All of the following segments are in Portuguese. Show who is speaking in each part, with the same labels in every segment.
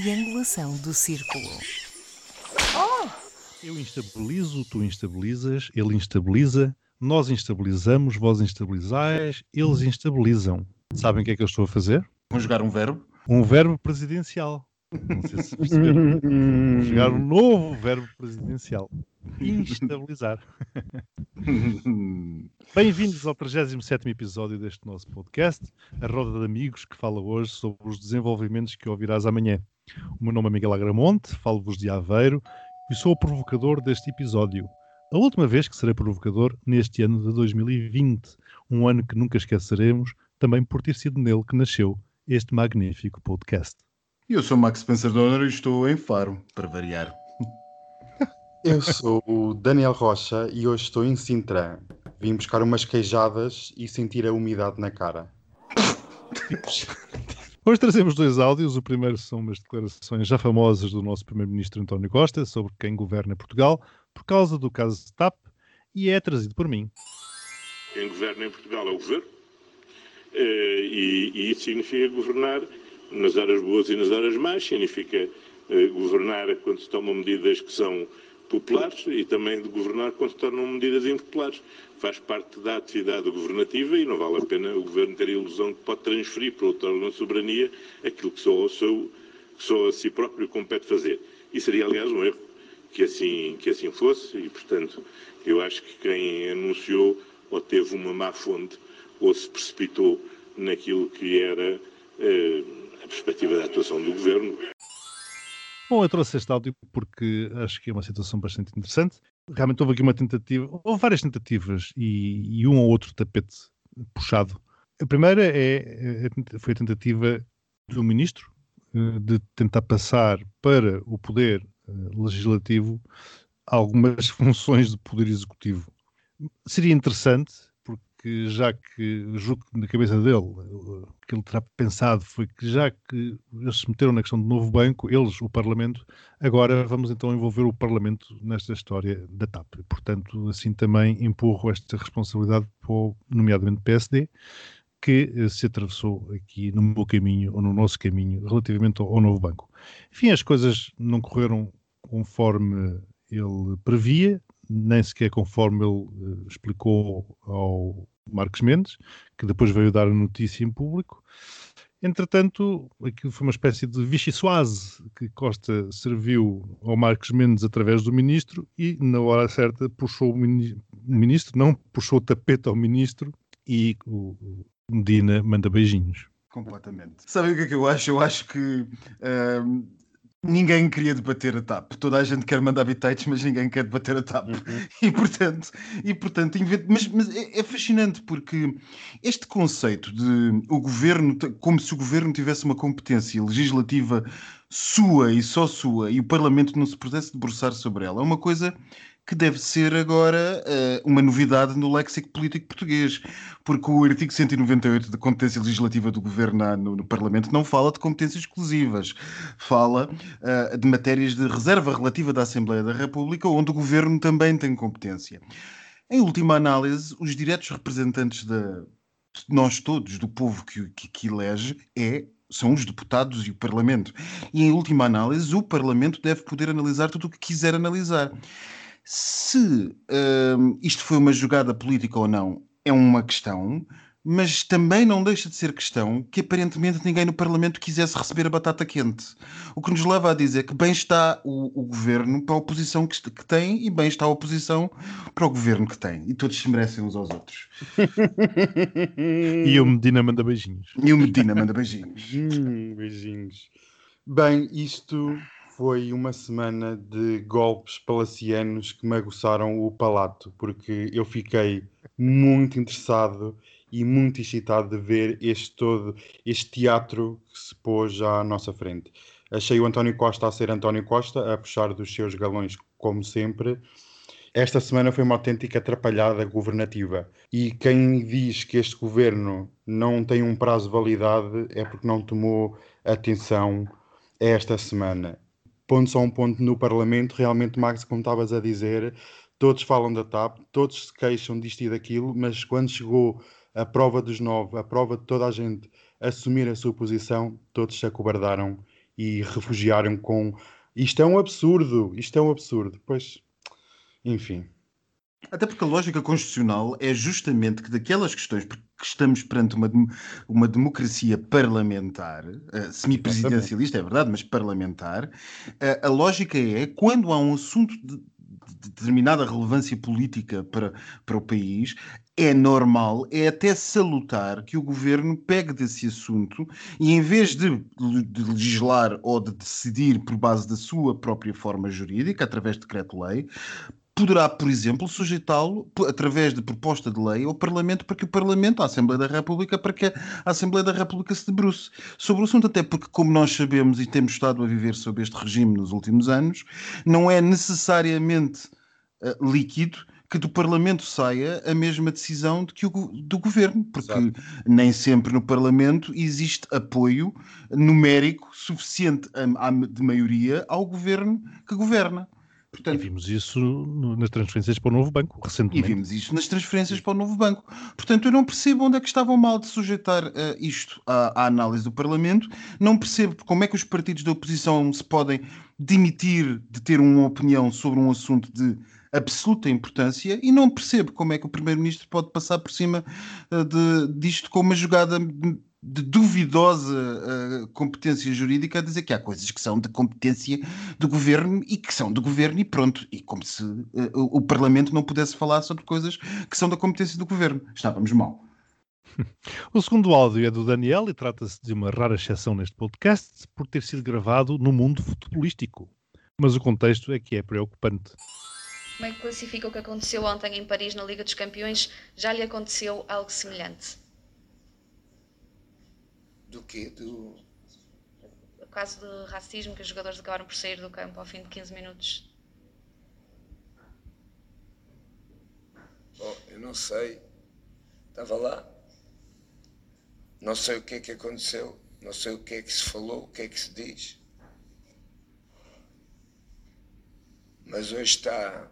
Speaker 1: triangulação do círculo.
Speaker 2: Eu instabilizo, tu instabilizas, ele instabiliza, nós instabilizamos, vós instabilizais, eles instabilizam. Sabem o que é que eu estou a fazer?
Speaker 3: Conjugar um verbo?
Speaker 2: Um verbo presidencial. Não sei se perceberam. Vou jogar um novo verbo presidencial. Instabilizar. Bem-vindos ao 37 episódio deste nosso podcast, a roda de amigos que fala hoje sobre os desenvolvimentos que ouvirás amanhã. O meu nome é Miguel Agramonte, falo-vos de Aveiro e sou o provocador deste episódio. A última vez que serei provocador neste ano de 2020, um ano que nunca esqueceremos, também por ter sido nele que nasceu este magnífico podcast.
Speaker 3: Eu sou Max Spencer Donner e estou em Faro, para variar.
Speaker 4: Eu sou o Daniel Rocha e hoje estou em Sintra. Vim buscar umas queijadas e sentir a umidade na cara.
Speaker 2: Hoje trazemos dois áudios. O primeiro são umas declarações já famosas do nosso Primeiro-Ministro António Costa sobre quem governa Portugal por causa do caso TAP e é trazido por mim.
Speaker 5: Quem governa em Portugal é o governo eh, e, e isso significa governar nas horas boas e nas horas más, significa eh, governar quando se tomam medidas que são populares e também de governar quando se tornam medidas impopulares. Faz parte da atividade governativa e não vale a pena o governo ter a ilusão que pode transferir para outro órgão de soberania aquilo que só, seu, que só a si próprio compete fazer. E seria, aliás, um erro que assim, que assim fosse e, portanto, eu acho que quem anunciou ou teve uma má fonte ou se precipitou naquilo que era eh, a perspectiva da atuação do governo.
Speaker 2: Bom, eu trouxe este áudio porque acho que é uma situação bastante interessante. Realmente houve aqui uma tentativa, houve várias tentativas e, e um ou outro tapete puxado. A primeira é, é foi a tentativa do ministro eh, de tentar passar para o poder eh, legislativo algumas funções do poder executivo. Seria interessante que já que julgo que na cabeça dele o que ele terá pensado foi que já que eles se meteram na questão do novo banco, eles, o Parlamento, agora vamos então envolver o Parlamento nesta história da TAP. Portanto, assim também empurro esta responsabilidade para o, nomeadamente PSD, que eh, se atravessou aqui no meu caminho ou no nosso caminho relativamente ao, ao novo banco. Enfim, as coisas não correram conforme ele previa, nem sequer conforme ele uh, explicou ao Marcos Mendes, que depois veio dar a notícia em público. Entretanto, aquilo foi uma espécie de vichy soise que Costa serviu ao Marcos Mendes através do ministro e, na hora certa, puxou o ministro, não puxou o tapete ao ministro e o Medina manda beijinhos.
Speaker 3: Completamente. Sabe o que é que eu acho? Eu acho que uh, ninguém queria debater a TAP. Toda a gente quer mandar bitites, mas ninguém quer debater a TAP. Uhum. E portanto, e, portanto mas, mas é, é, fascinante porque este conceito de o governo, como se o governo tivesse uma competência legislativa sua e só sua e o Parlamento não se pudesse debruçar sobre ela, é uma coisa que deve ser agora uh, uma novidade no léxico político português, porque o artigo 198 da competência legislativa do governo no, no Parlamento não fala de competências exclusivas, fala uh, de matérias de reserva relativa da Assembleia da República, onde o governo também tem competência. Em última análise, os diretos representantes de nós todos, do povo que, que, que elege, é são os deputados e o Parlamento. E, em última análise, o Parlamento deve poder analisar tudo o que quiser analisar. Se uh, isto foi uma jogada política ou não, é uma questão, mas também não deixa de ser questão que aparentemente ninguém no Parlamento quisesse receber a batata quente. O que nos leva a dizer que bem está o, o governo para a oposição que, que, tem e bem está a oposição para o governo que tem. E todos se merecem uns aos outros.
Speaker 2: e o Medina manda beijinhos.
Speaker 3: E o Medina manda beijinhos.
Speaker 4: Hum, beijinhos. Bem, isto foi uma semana de golpes palacianos que me aguçaram o palato, porque eu fiquei muito interessado e muito excitado de ver este todo, este teatro que se pôs já à nossa frente. Achei o António Costa a ser António Costa, a puxar dos seus galões como sempre. Esta semana foi uma autêntica atrapalhada governativa. E quem diz que este governo não tem um prazo de validade é porque não tomou atenção esta semana pondo só um ponto no Parlamento, realmente, Max, como estavas a dizer, todos falam da TAP, todos se queixam disto e daquilo, mas quando chegou a prova dos nove, a prova de toda a gente assumir a sua posição, todos se acobardaram e refugiaram com isto é um absurdo, isto é um absurdo. Pois, enfim.
Speaker 3: Até porque a lógica constitucional é justamente que daquelas questões, porque estamos perante uma, uma democracia parlamentar, uh, semipresidencialista, é verdade, mas parlamentar, uh, a lógica é quando há um assunto de, de determinada relevância política para, para o país, é normal, é até salutar que o governo pegue desse assunto e, em vez de, de, legislar ou de decidir por base da sua própria forma jurídica, através de decreto-lei, poderá, por exemplo, sujeitá-lo através de proposta de lei ao Parlamento para que o Parlamento, a Assembleia da República, para que a Assembleia da República se debruce sobre o assunto, até porque, como nós sabemos e temos estado a viver sob este regime nos últimos anos, não é necessariamente uh, líquido que do Parlamento saia a mesma decisão de que o, do Governo, porque Exato. nem sempre no Parlamento existe apoio numérico suficiente a, a, de maioria ao Governo que governa.
Speaker 2: Portanto, e vimos isso nas transferências para o novo banco, recentemente.
Speaker 3: E vimos isso nas transferências para o novo banco. Portanto, eu não percebo onde é que estavam mal de sujeitar uh, isto à, à, análise do Parlamento. Não percebo como é que os partidos da oposição se podem demitir de ter uma opinião sobre um assunto de absoluta importância e não percebo como é que o Primeiro-Ministro pode passar por cima uh, de, disto com uma jogada de duvidosa uh, competência jurídica a dizer que há coisas que são de competência do governo e que são do governo e pronto. E como se uh, o, o Parlamento não pudesse falar sobre coisas que são da competência do governo. Estávamos mal.
Speaker 2: O segundo áudio é do Daniel e trata-se de uma rara exceção neste podcast por ter sido gravado no mundo futebolístico. Mas o contexto é que é preocupante.
Speaker 6: Como é que classifica o que aconteceu ontem em Paris na Liga dos Campeões? Já lhe aconteceu algo semelhante?
Speaker 7: Do quê? Do...
Speaker 6: O caso de racismo que os jogadores acabaram por sair do campo ao fim de 15 minutos.
Speaker 7: Bom, eu não sei. Estava lá. Não sei o que é que aconteceu. Não sei o que é que se falou, o que é que se diz. Mas hoje está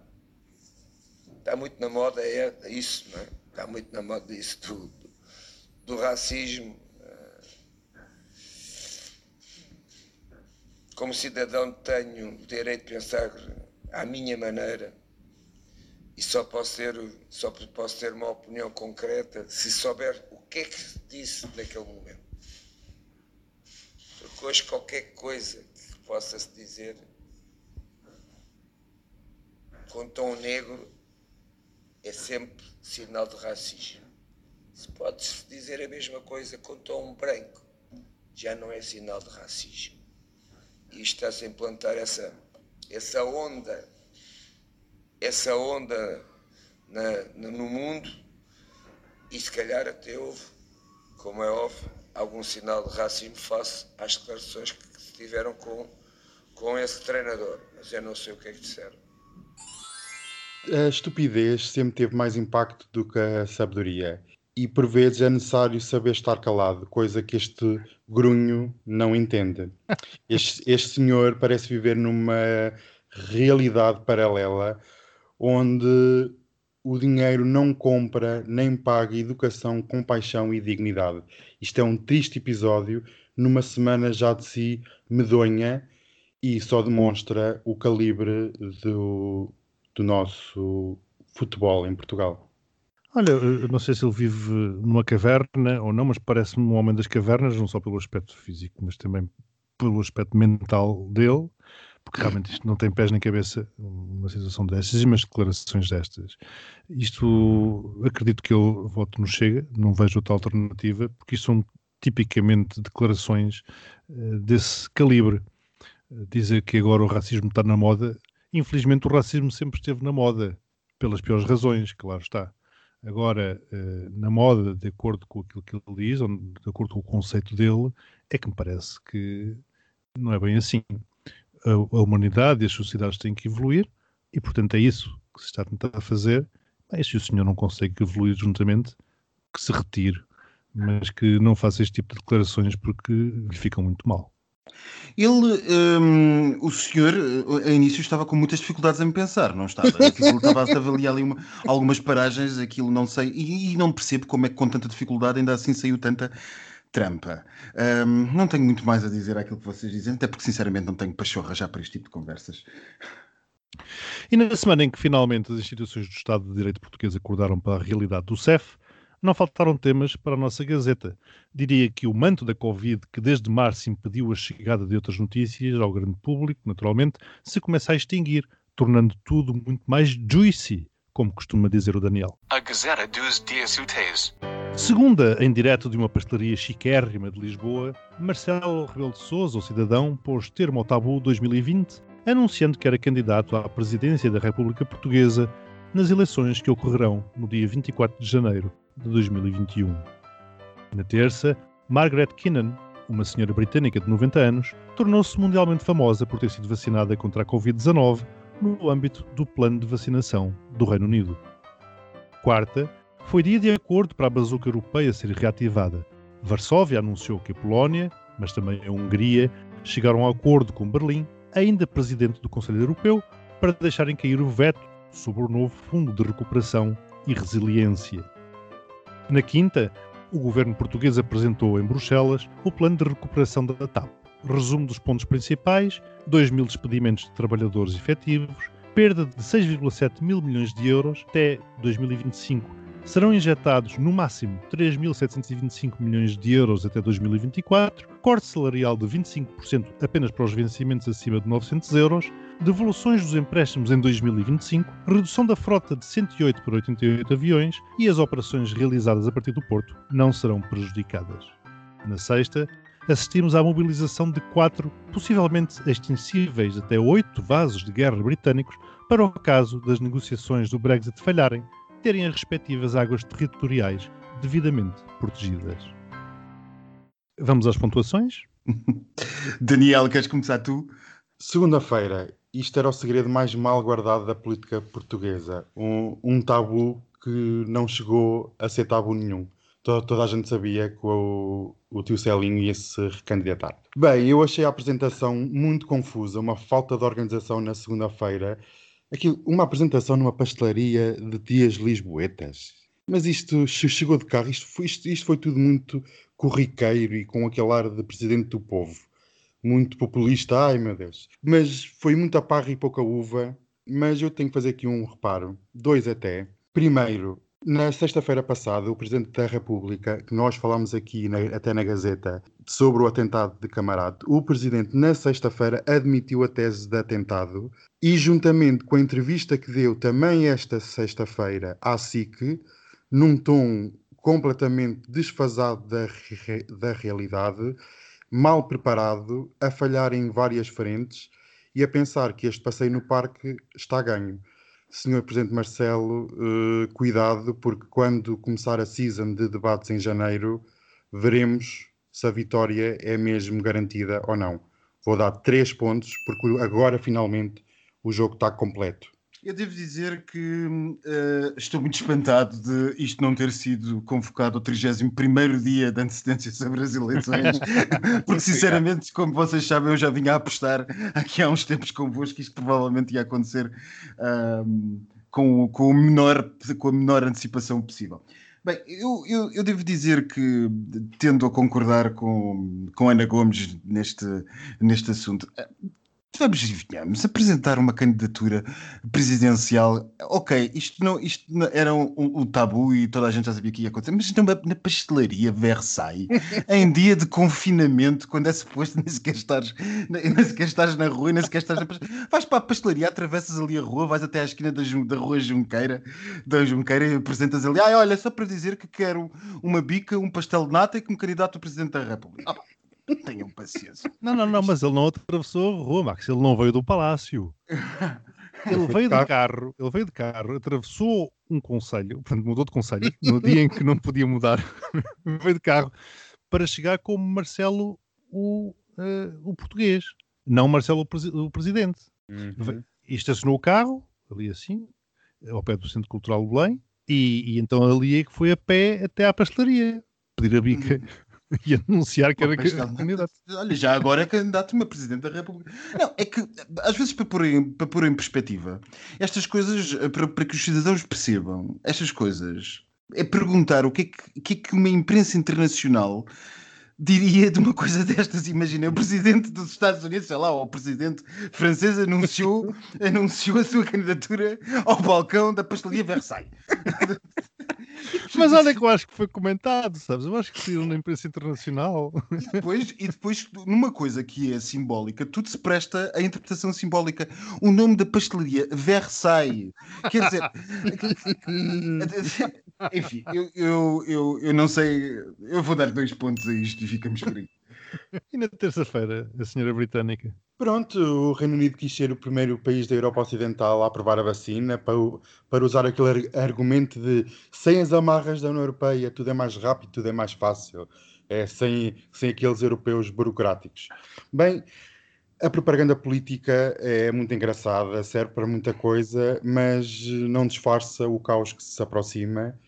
Speaker 7: está muito na moda é, é isso, não é? Está muito na moda isso do, do, do racismo. Eh. Como cidadão tenho o direito de pensar à minha maneira e só posso ter, só posso ter uma opinião concreta se souber o que é que se disse naquele momento. Porque hoje qualquer coisa que possa se dizer com tom negro é sempre sinal de racismo. Se pode-se dizer a mesma coisa com tom branco, já não é sinal de racismo. E está-se a implantar essa, essa onda, essa onda na, no mundo, e se calhar até houve, como é óbvio, algum sinal de racismo face às declarações que se tiveram com, com esse treinador. Mas eu não sei o que é que disseram
Speaker 4: a estupidez sempre teve mais impacto do que a sabedoria. E por vezes é necessário saber estar calado, coisa que este grunho não entende. Este, este senhor parece viver numa realidade paralela onde o dinheiro não compra nem paga educação, compaixão e dignidade. Isto é um triste episódio numa semana já de si medonha e só demonstra o calibre do, do nosso futebol em Portugal?
Speaker 2: Olha, eu não sei se ele vive numa caverna ou não, mas parece-me um homem das cavernas, não só pelo aspecto físico, mas também pelo aspecto mental dele, porque realmente isto não tem pés nem cabeça, uma situação destas e umas declarações destas. Isto, acredito que ele voto no Chega, não vejo outra alternativa, porque isto são tipicamente declarações uh, desse calibre. Dizer que agora o racismo está na moda Infelizmente, o racismo sempre esteve na moda, pelas piores razões, claro está. Agora, eh, na moda, de acordo com aquilo que ele diz, ou de acordo com o conceito dele, é que me parece que não é bem assim. A, a humanidade e as sociedades têm que evoluir e, portanto, é isso que se está a tentar fazer. Mas se o senhor não consegue evoluir juntamente, que se retire, mas que não faça este tipo de declarações porque lhe ficam muito mal.
Speaker 3: Ele, um, o senhor, a início estava com muitas dificuldades em pensar, não estava? Aquilo estava a avaliar ali uma, algumas paragens, aquilo não sei, e, e, não percebo como é que com tanta dificuldade ainda assim saiu tanta, trampa. Um, não tenho muito mais a dizer àquilo que vocês dizem, até porque sinceramente não tenho pachorra já para este tipo de conversas.
Speaker 2: E na semana em que finalmente as instituições do Estado de Direito português acordaram para a realidade do CEF, não faltaram temas para a nossa Gazeta. Diria que o manto da Covid, que desde março impediu a chegada de outras notícias ao grande público, naturalmente, se começa a extinguir, tornando tudo muito mais juicy, como costuma dizer o Daniel.
Speaker 8: A Gazeta dos Dias Úteis.
Speaker 2: Segunda, em direto de uma pastelaria chiquérrima de Lisboa, Marcelo Rebelo de Sousa, o cidadão, pôs termo ao tabu 2020, anunciando que era candidato à presidência da República Portuguesa nas eleições que ocorrerão no dia 24 de janeiro de 2021. Na terça, Margaret Kinnan, uma senhora britânica de 90 anos, tornou-se mundialmente famosa por ter sido vacinada contra a Covid-19 no âmbito do plano de vacinação do Reino Unido. Quarta, foi dia de acordo para a bazuca europeia ser reativada. Varsóvia anunciou que a Polónia, mas também a Hungria, chegaram a acordo com Berlim, ainda presidente do Conselho Europeu, para deixarem cair o veto sobre o novo Fundo de Recuperação e Resiliência. Na quinta, o governo português apresentou em Bruxelas o plano de recuperação da TAP. Resumo dos pontos principais: 2 mil despedimentos de trabalhadores efetivos, perda de 6,7 mil milhões de euros até 2025 serão injetados no máximo 3.725 milhões de euros até 2024, corte salarial de 25% apenas para os vencimentos acima de 900 euros, devoluções dos empréstimos em 2025, redução da frota de 108 para 88 aviões e as operações realizadas a partir do Porto não serão prejudicadas. Na sexta, assistimos à mobilização de quatro, possivelmente extensíveis até oito vasos de guerra britânicos para o caso das negociações do Brexit falharem terem as respectivas águas territoriais devidamente protegidas. Vamos às pontuações?
Speaker 3: Daniel, queres começar tu?
Speaker 4: Segunda-feira, isto era o segredo mais mal guardado da política portuguesa. Um, um tabu que não chegou a ser tabu nenhum. Toda, toda a gente sabia que o, o tio Celinho ia se recandidatar. Bem, eu achei a apresentação muito confusa, uma falta de organização na segunda-feira uma apresentação numa pastelaria de tias lisboetas. Mas isto chegou de carro, isto foi, isto, isto foi tudo muito corriqueiro e com aquele ar de presidente do povo. Muito populista, ai meu Deus. Mas foi muita parra e pouca uva. Mas eu tenho que fazer aqui um reparo, dois até. Primeiro, na sexta-feira passada, o Presidente da República, que nós falámos aqui na, até na Gazeta, sobre o atentado de Camarate, o Presidente, na sexta-feira, admitiu a tese de atentado e, juntamente com a entrevista que deu também esta sexta-feira à SIC, num tom completamente desfasado da, da realidade, mal preparado, a falhar em várias frentes e a pensar que este passeio no parque está ganho. Senhor Presidente Marcelo, uh, cuidado, porque quando começar a season de debates em janeiro, veremos se a vitória é mesmo garantida ou não. Vou dar três pontos, porque agora finalmente o jogo está completo.
Speaker 3: Eu devo dizer que uh, estou muito espantado de isto não ter sido convocado ao 31 dia de antecedência sobre as eleições, porque sinceramente, como vocês sabem, eu já vinha a apostar aqui há uns tempos convosco que isto provavelmente ia acontecer uh, com, com, o menor, com a menor antecipação possível. Bem, eu, eu, eu, devo dizer que tendo a concordar com, com Ana Gomes neste, neste assunto vamos e venhamos apresentar uma candidatura presidencial. Ok, isto não, isto não era um, um, tabu e toda a gente já sabia que ia acontecer, mas não, na pastelaria Versailles, em dia de confinamento, quando é suposto nem sequer estares, nem sequer estares na rua, nem sequer estares na pastelaria. Vais para a pastelaria, atravessas ali a rua, vais até à esquina da, da rua Junqueira, da Junqueira e apresentas ali. Ah, olha, só para dizer que quero uma bica, um pastel de nata e que me candidato a Presidente da República. Ah, Tenham paciência.
Speaker 2: Não, não, não, mas ele não atravessou a rua, Max. Ele não veio do palácio. Ele veio de carro, ele veio de carro, atravessou um conselho, portanto mudou de conselho, no dia em que não podia mudar, veio de carro para chegar como Marcelo o, uh, o português, não Marcelo o, presi o presidente. Uhum. E estacionou o carro, ali assim, ao pé do Centro Cultural de Belém, e, e então ali é que foi a pé até à pastelaria, pedir a bica. Uhum. e anunciar que era candidato.
Speaker 3: Olha, já agora é candidato a Presidente da República. Não, é que às vezes para pôr em, para pôr em perspectiva estas coisas, para, para que os cidadãos percebam estas coisas, é perguntar o que é que, que, é que uma imprensa internacional diria de uma coisa destas? Imagina, o presidente dos Estados Unidos, sei lá, ou o presidente francês anunciou, anunciou a sua candidatura ao balcão da pastelaria Versailles.
Speaker 2: Mas olha que eu acho que foi comentado, sabes? Eu acho que saiu na imprensa internacional.
Speaker 3: E depois, e depois, numa coisa que é simbólica, tudo se presta à interpretação simbólica. O nome da pastelaria, Versailles. Quer dizer, enfim, eu, eu, eu, eu não sei. Eu vou dar dois pontos a isto e ficamos por aí.
Speaker 2: E na terça-feira, a senhora britânica.
Speaker 4: Pronto, o Reino Unido quis ser o primeiro país da Europa Ocidental a aprovar a vacina para, para usar aquele ar- argumento de sem as amarras da União Europeia tudo é mais rápido, tudo é mais fácil, é, sem, sem aqueles europeus burocráticos. Bem, a propaganda política é muito engraçada, serve para muita coisa, mas não disfarça o caos que se aproxima.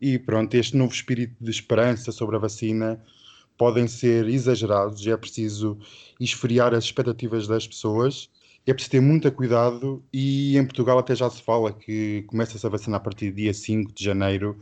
Speaker 4: E pronto, este novo espírito de esperança sobre a vacina podem ser exagerados e é preciso esfriar as expectativas das pessoas. É preciso ter muito cuidado e em Portugal até já se fala que começa-se a vacinar a partir do dia 5 de janeiro.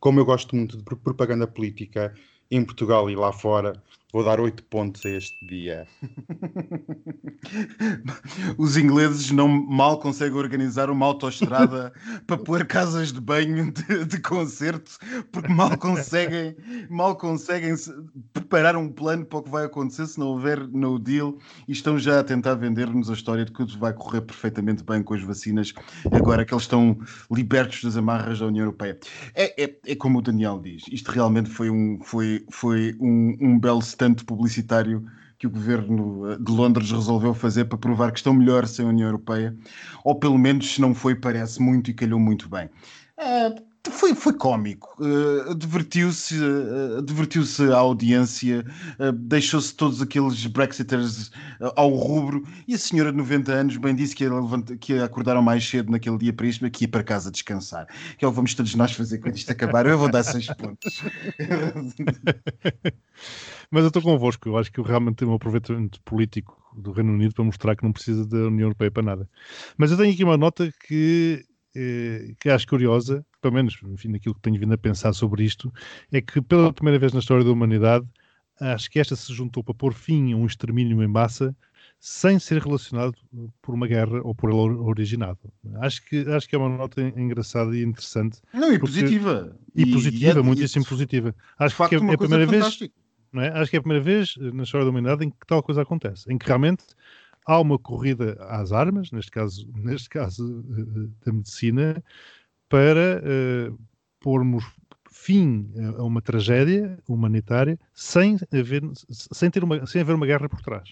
Speaker 4: Como eu gosto muito de pro- propaganda política em Portugal e lá fora, vou dar 8 pontos a este dia.
Speaker 3: Os ingleses não mal conseguem organizar uma autoestrada para pôr casas de banho de, de concerto, porque mal conseguem, mal conseguem se- preparar um plano para o que vai acontecer se não houver no deal e estão já a tentar vender-nos a história de que tudo vai correr perfeitamente bem com as vacinas, agora que eles estão libertos das amarras da União Europeia. É, é, é como o Daniel diz, isto realmente foi um, foi, foi um, um belo stand publicitário que o governo eh, de Londres resolveu fazer para provar que estão melhor sem a União Europeia, ou pelo menos se não foi, parece muito e calhou muito bem. Eh, foi, foi cómico, eh, divertiu-se eh, divertiu-se a audiência, eh, deixou-se todos aqueles Brexiters ao rubro, e a senhora de 90 anos bem disse que levanta- que ia acordar mais cedo naquele dia para isto, que ia para casa descansar. Que é o que vamos todos nós fazer quando isto acabar. Eu vou dar seis pontos.
Speaker 2: Mas eu estou convosco, eu acho que realmente tem um aproveitamento político do Reino Unido para mostrar que não precisa da União Europeia para nada. Mas eu tenho aqui uma nota que, que acho curiosa, pelo menos enfim, naquilo que tenho vindo a pensar sobre isto, é que pela primeira vez na história da humanidade, acho que esta se juntou para pôr fim a um extermínio em massa sem ser relacionado por uma guerra ou por ela originado. Acho que, acho que é uma nota engraçada e interessante.
Speaker 3: Não, e
Speaker 2: Porque-
Speaker 3: positiva.
Speaker 2: E, positiva,
Speaker 3: é-
Speaker 2: muitíssimo
Speaker 3: e-
Speaker 2: positiva. Acho
Speaker 3: facto,
Speaker 2: que é, é a primeira vez não é? Acho que é a primeira vez eh, na história da humanidade em que tal coisa acontece, em que realmente há uma corrida às armas, neste caso, neste caso eh, da medicina, para eh, pormos fim a uma tragédia humanitária sem haver, sem ter uma, sem haver uma guerra por trás.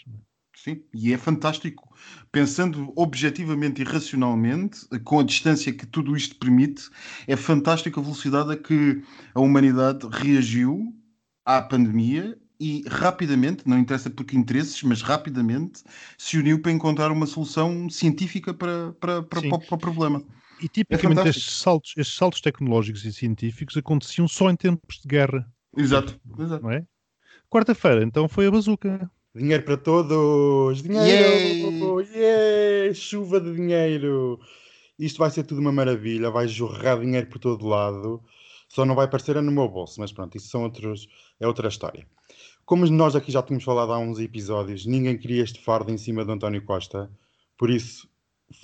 Speaker 3: Sim, e é fantástico. Pensando objetivamente e racionalmente, com a distância que tudo isto permite, é fantástico a velocidade a que a humanidade reagiu à pandemia e rapidamente, não interessa por que interesses, mas rapidamente se uniu para encontrar uma solução científica para, para, para, para o- para o problema.
Speaker 2: E tipicamente
Speaker 3: fantástico.
Speaker 2: estes saltos, estes saltos tecnológicos e científicos aconteciam só em tempos de guerra,
Speaker 3: Exato, exato.
Speaker 2: não é? Quarta-feira, então, foi a bazuca.
Speaker 4: Dinheiro para todos! Dinheiro! Yeah! Chuva de dinheiro! Isto vai ser tudo uma maravilha, vai jorrar dinheiro por todo lado. Só não vai aparecer no meu bolso, mas pronto, isso são outros, é outra história. Como nós aqui já tínhamos falado há uns episódios, ninguém queria este fardo em cima de António Costa, por isso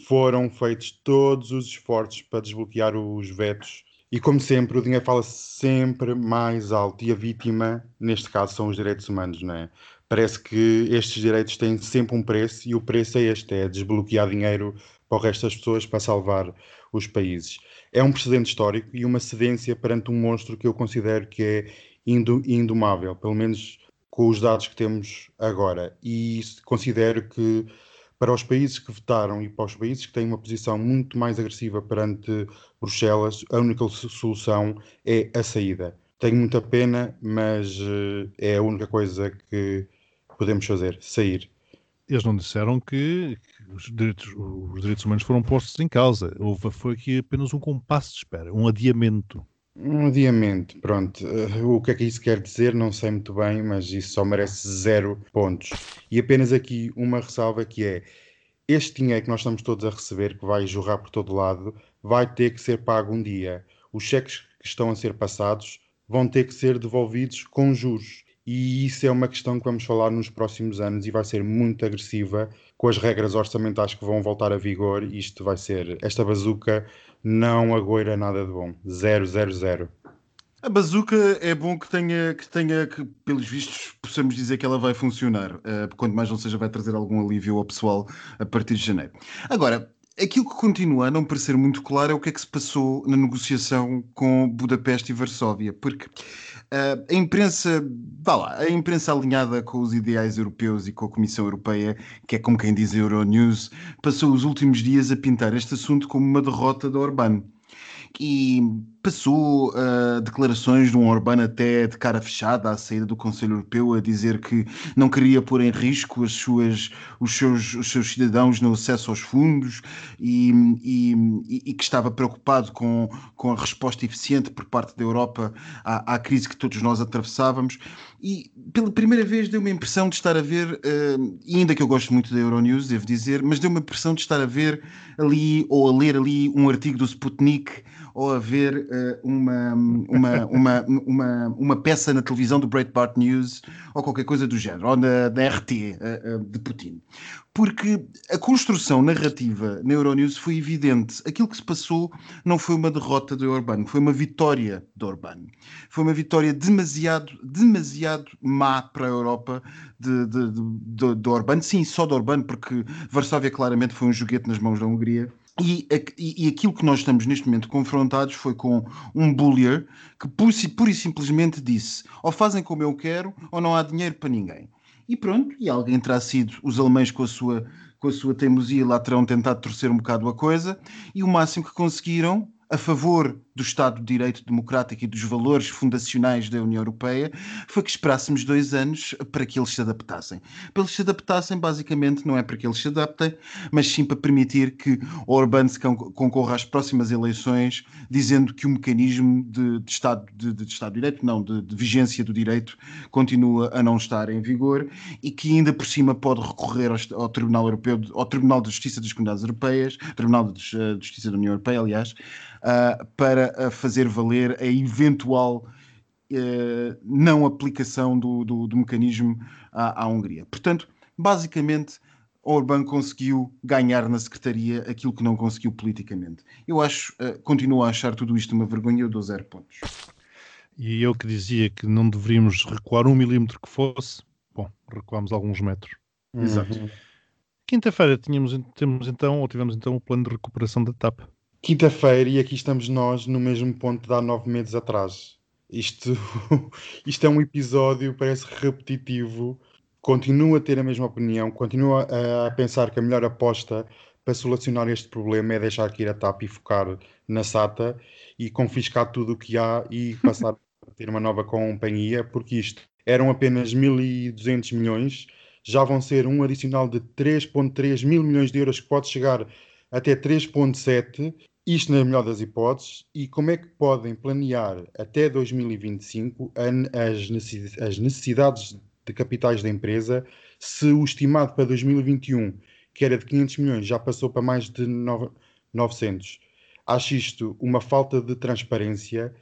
Speaker 4: foram feitos todos os esforços para desbloquear os vetos. E como sempre, o dinheiro fala sempre mais alto e a vítima, neste caso, são os direitos humanos, não é? Parece que estes direitos têm sempre um preço e o preço é este: é desbloquear dinheiro para o resto das pessoas para salvar os países. É um precedente histórico e uma cedência perante um monstro que eu considero que é indomável, pelo menos com os dados que temos agora. E considero que para os países que votaram e para os países que têm uma posição muito mais agressiva perante Bruxelas, a única so- solução é a saída. Tenho muita pena, mas eh, é a única coisa que podemos fazer, sair.
Speaker 2: Eles não disseram que, que os, direitos, os direitos humanos foram postos em causa. Houve, foi aqui apenas um compasso de espera, um adiamento.
Speaker 4: Um adiamento, pronto. Eh, o que é que isso quer dizer? Não sei muito bem, mas isso só merece zero pontos. E apenas aqui uma ressalva que é este dinheiro que nós estamos todos a receber, que vai jorrar por todo lado, vai ter que ser pago um dia. Os cheques que estão a ser passados vão ter que ser devolvidos com juros. E isso é uma questão que vamos falar nos próximos anos e vai ser muito agressiva com as regras orçamentais que vão voltar a vigor. Isto vai ser, esta bazuca não agoira nada de bom. Zero, zero, zero.
Speaker 3: A bazuca é bom que tenha, que tenha, que pelos vistos possamos dizer que ela vai funcionar, uh, quanto mais não seja vai trazer algum alívio ao pessoal a partir de janeiro. Agora, aquilo que continua a não parecer muito claro é o que é que se passou na negociação com Budapeste e Varsóvia, porque a imprensa, vá lá, a imprensa alinhada com os ideais europeus e com a Comissão Europeia, que é como quem diz a Euronews, passou os últimos dias a pintar este assunto como uma derrota da Orbán. E passou uh, declarações de um Orbán até de cara fechada à saída do Conselho Europeu a dizer que não queria pôr em risco as suas, os, seus, os seus cidadãos no acesso aos fundos e, e, e, que estava preocupado com, com a resposta eficiente por parte da Europa à, à crise que todos nós atravessávamos. E pela primeira vez deu-me a impressão de estar a ver, uh, ainda que eu gosto muito da Euronews, devo dizer, mas deu-me a impressão de estar a ver ali ou a ler ali um artigo do Sputnik ou a ver uh, uma, uma, uma, uma, uma peça na televisão do Breitbart News ou qualquer coisa do género, ou na, na RT uh, uh, de Putin. Porque a construção narrativa na Euronews foi evidente. Aquilo que se passou não foi uma derrota de Orbán, foi uma vitória de Orbán. Foi uma vitória demasiado, demasiado má para a Europa de, de, de, de, Orbán. Sim, só de Orbán, porque Varsóvia claramente foi um joguete nas mãos da Hungria. E, e, aquilo que nós estamos neste momento confrontados foi com um bullier que pura e simplesmente disse ou fazem como eu quero ou não há dinheiro para ninguém. E pronto, e alguém terá sido os alemães com a sua, com a sua teimosia lá terão tentado torcer um bocado a coisa e o máximo que conseguiram a favor do Estado de Direito Democrático e dos valores fundacionais da União Europeia foi que esperássemos dois anos para que eles se adaptassem. Para eles se adaptassem, basicamente, não é para que eles se adaptem, mas sim para permitir que Orbán se concorra às próximas eleições, dizendo que o mecanismo de, de Estado de, de, Estado de Direito, não, de, de vigência do direito, continua a não estar em vigor e que ainda por cima pode recorrer ao, ao Tribunal Europeu, ao Tribunal de Justiça das Comunidades Europeias, Tribunal de Justiça da União Europeia, aliás, uh, para fazer valer a eventual uh, não aplicação do, do, do mecanismo à, à, Hungria. Portanto, basicamente, Orbán conseguiu ganhar na Secretaria aquilo que não conseguiu politicamente. Eu acho, uh, continuo a achar tudo isto uma vergonha, eu dou zero pontos.
Speaker 2: E eu que dizia que não deveríamos recuar um milímetro que fosse, bom, recuámos alguns metros.
Speaker 3: Exato.
Speaker 2: Uhum. Quinta-feira tínhamos, temos então, ou tivemos então o plano de recuperação da TAP.
Speaker 4: Quinta-feira, e aqui estamos nós no mesmo ponto de há nove meses atrás. Isto, isto é um episódio, parece repetitivo. Continuo a ter a mesma opinião, continuo a, a pensar que a melhor aposta para solucionar este problema é deixar que ir a TAP e focar na SATA e confiscar tudo o que há e passar a ter uma nova companhia, porque isto eram apenas 1.200 milhões, já vão ser um adicional de 3,3 mil milhões de euros que pode chegar até 3,7, isto na melhor das hipóteses, e como é que podem planear até 2025 as necessidades de capitais da empresa se o estimado para 2021, que era de 500 milhões, já passou para mais de 900. Acho isto uma falta de transparência.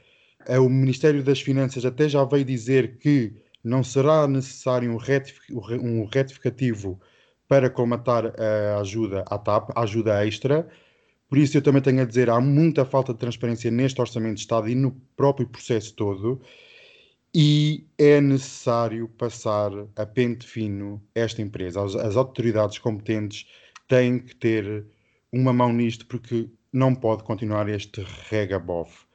Speaker 4: Eh, o Ministério das Finanças até já veio dizer que não será necessário um retificativo para colmatar a ajuda à TAP, a ajuda extra. Por isso, eu também tenho a dizer, há muita falta de transparência neste Orçamento de Estado e no próprio processo todo, e é necessário passar a pente fino esta empresa. As, as autoridades competentes têm que ter uma mão nisto, porque não pode continuar este regabof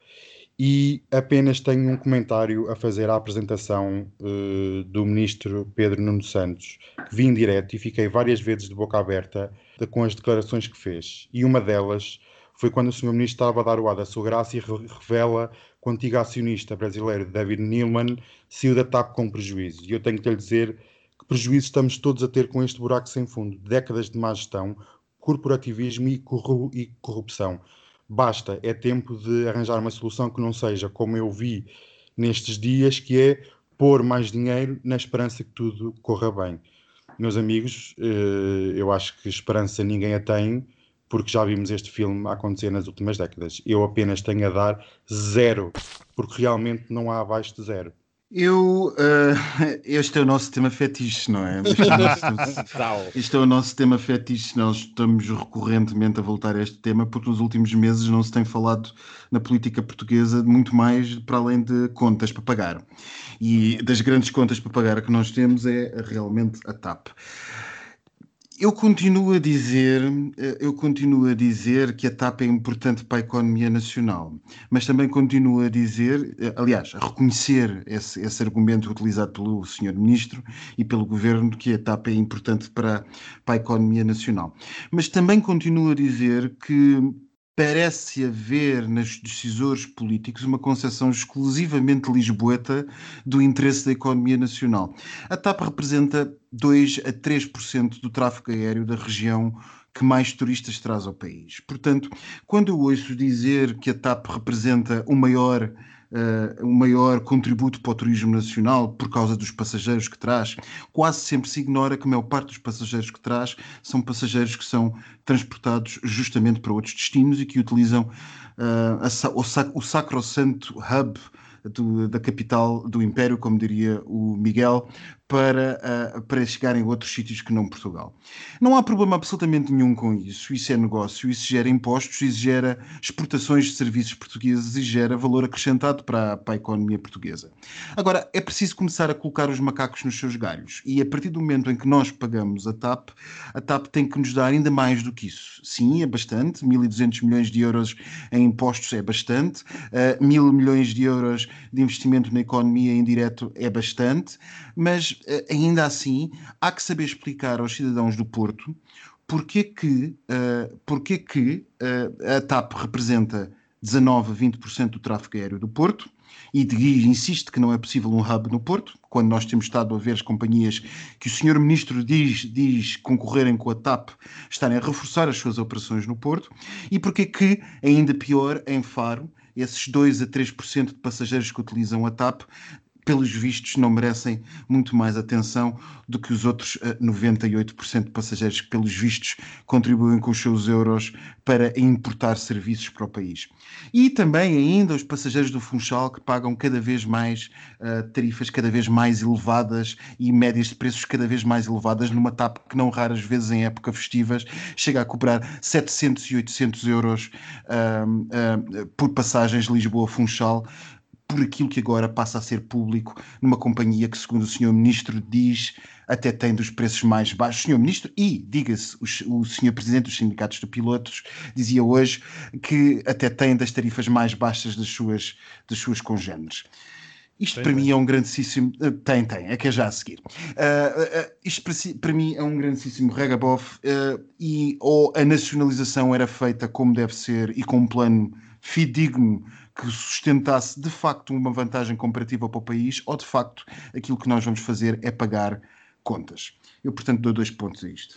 Speaker 4: e apenas tenho um comentário a fazer à apresentação uh, do ministro Pedro Nuno Santos, que vim direto e fiquei várias vezes de boca aberta de, com as declarações que fez. E uma delas foi quando o Sr. Ministro estava a dar o ar da sua graça e re revela que o antigo acionista brasileiro David Neilman saiu da TAP com prejuízo. E eu tenho que lhe dizer que prejuízo estamos todos a ter com este buraco sem fundo. Décadas de má gestão, corporativismo e, corru e corrupção basta, é tempo de arranjar uma solução que não seja como eu vi nestes dias, que é pôr mais dinheiro na esperança que tudo corra bem. Meus amigos, eh, eu acho que esperança ninguém a tem, porque já vimos este filme acontecer nas últimas décadas. Eu apenas tenho a dar zero, porque realmente não há abaixo de zero.
Speaker 3: Eu, uh, este é o nosso tema fetiche, não é? este é o nosso tema fetiche. Nós estamos recorrentemente a voltar a este tema porque nos últimos meses não se tem falado na política portuguesa muito mais para além de contas para pagar. E das grandes contas para pagar que nós temos é realmente a TAP. Eu continuo a dizer, eh, eu continuo a dizer que a TAP é importante para a economia nacional, mas também continuo a dizer, eh, aliás, a reconhecer esse, esse argumento utilizado pelo Sr. Ministro e pelo Governo que a TAP é importante para, para a economia nacional. Mas também continuo a dizer que parece haver nos decisores políticos uma concepção exclusivamente lisboeta do interesse da economia nacional. A TAP representa 2 a 3% do tráfego aéreo da região que mais turistas traz ao país. Portanto, quando eu ouço dizer que a TAP representa o maior uh, maior contributo para o turismo nacional por causa dos passageiros que traz, quase sempre se ignora que a maior parte dos passageiros que traz são passageiros que são transportados justamente para outros destinos e que utilizam uh, a, o, sac, o sacrosanto hub do, da capital do Império, como diria o Miguel, para, uh, para chegar em outros sítios que não Portugal. Não há problema absolutamente nenhum com isso. Isso é negócio, isso gera impostos, isso gera exportações de serviços portugueses e gera valor acrescentado para, para a economia portuguesa. Agora, é preciso começar a colocar os macacos nos seus galhos. E a partir do momento em que nós pagamos a TAP, a TAP tem que nos dar ainda mais do que isso. Sim, é bastante. 1.200 milhões de euros em impostos é bastante. Uh, mil milhões de euros de investimento na economia indireto é bastante. Mas ainda assim, há que saber explicar aos cidadãos do Porto porque que, uh, porque que uh, a TAP representa 19 a 20% do tráfego aéreo do Porto e de, insiste que não é possível um hub no Porto, quando nós temos estado a ver as companhias que o Sr. Ministro diz, diz concorrerem com a TAP estarem a reforçar as suas operações no Porto, e porque que, ainda pior, em Faro, esses 2 a 3% de passageiros que utilizam a TAP pelos vistos, não merecem muito mais atenção do que os outros 98% eh, de passageiros que, pelos vistos, contribuem com os seus euros para importar serviços para o país. E também ainda os passageiros do Funchal que pagam cada vez mais uh, tarifas cada vez mais elevadas e médias de preços cada vez mais elevadas numa TAP que não raras vezes em época festivas chega a cobrar 700 e 800 euros uh, uh, por passagens Lisboa-Funchal por aquilo que agora passa a ser público numa companhia que, segundo o Sr. Ministro diz, até tem dos preços mais baixos. O Sr. Ministro e, diga-se, o, o Sr. Presidente dos Sindicatos de Pilotos dizia hoje que até tem das tarifas mais baixas das suas, das suas congêneres. Isto tem, para tem. mim é um grandíssimo. Uh, tem, tem, é que é já a seguir. Uh, uh, isto para, si, para, mim é um grandíssimo regabof e ou a nacionalização era feita como deve ser e com um plano fidedigno que sustentasse de facto uma vantagem comparativa para o país ou de facto aquilo que nós vamos fazer é pagar contas. Eu, portanto, dou dois pontos a isto.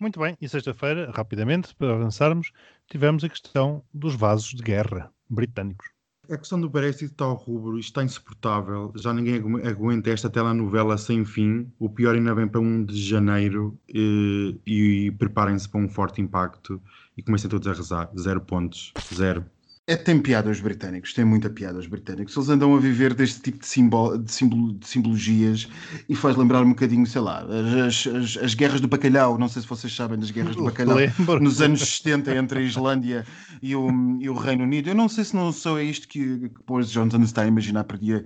Speaker 2: Muito bem, e sexta-feira, rapidamente, para avançarmos, tivemos a questão dos vasos de guerra britânicos.
Speaker 4: A questão do Brexit está ao rubro, isto está insuportável, já ninguém aguenta esta telenovela sem fim. O pior ainda vem para 1 de janeiro e, eh, e preparem-se para um forte impacto e comecem todos a rezar. Zero pontos, zero.
Speaker 3: É, tem piada os britânicos, tem muita piada os britânicos. Eles andam a viver deste tipo de, simbol, de, simbolo, de simbologias e faz lembrar um bocadinho, sei lá, as, as, as, guerras do bacalhau. Não sei se vocês sabem das guerras do bacalhau Lembro. nos anos 70 entre a Islândia e o, e o Reino Unido. Eu não sei se não sou é isto que, que Boris Johnson está a imaginar para dia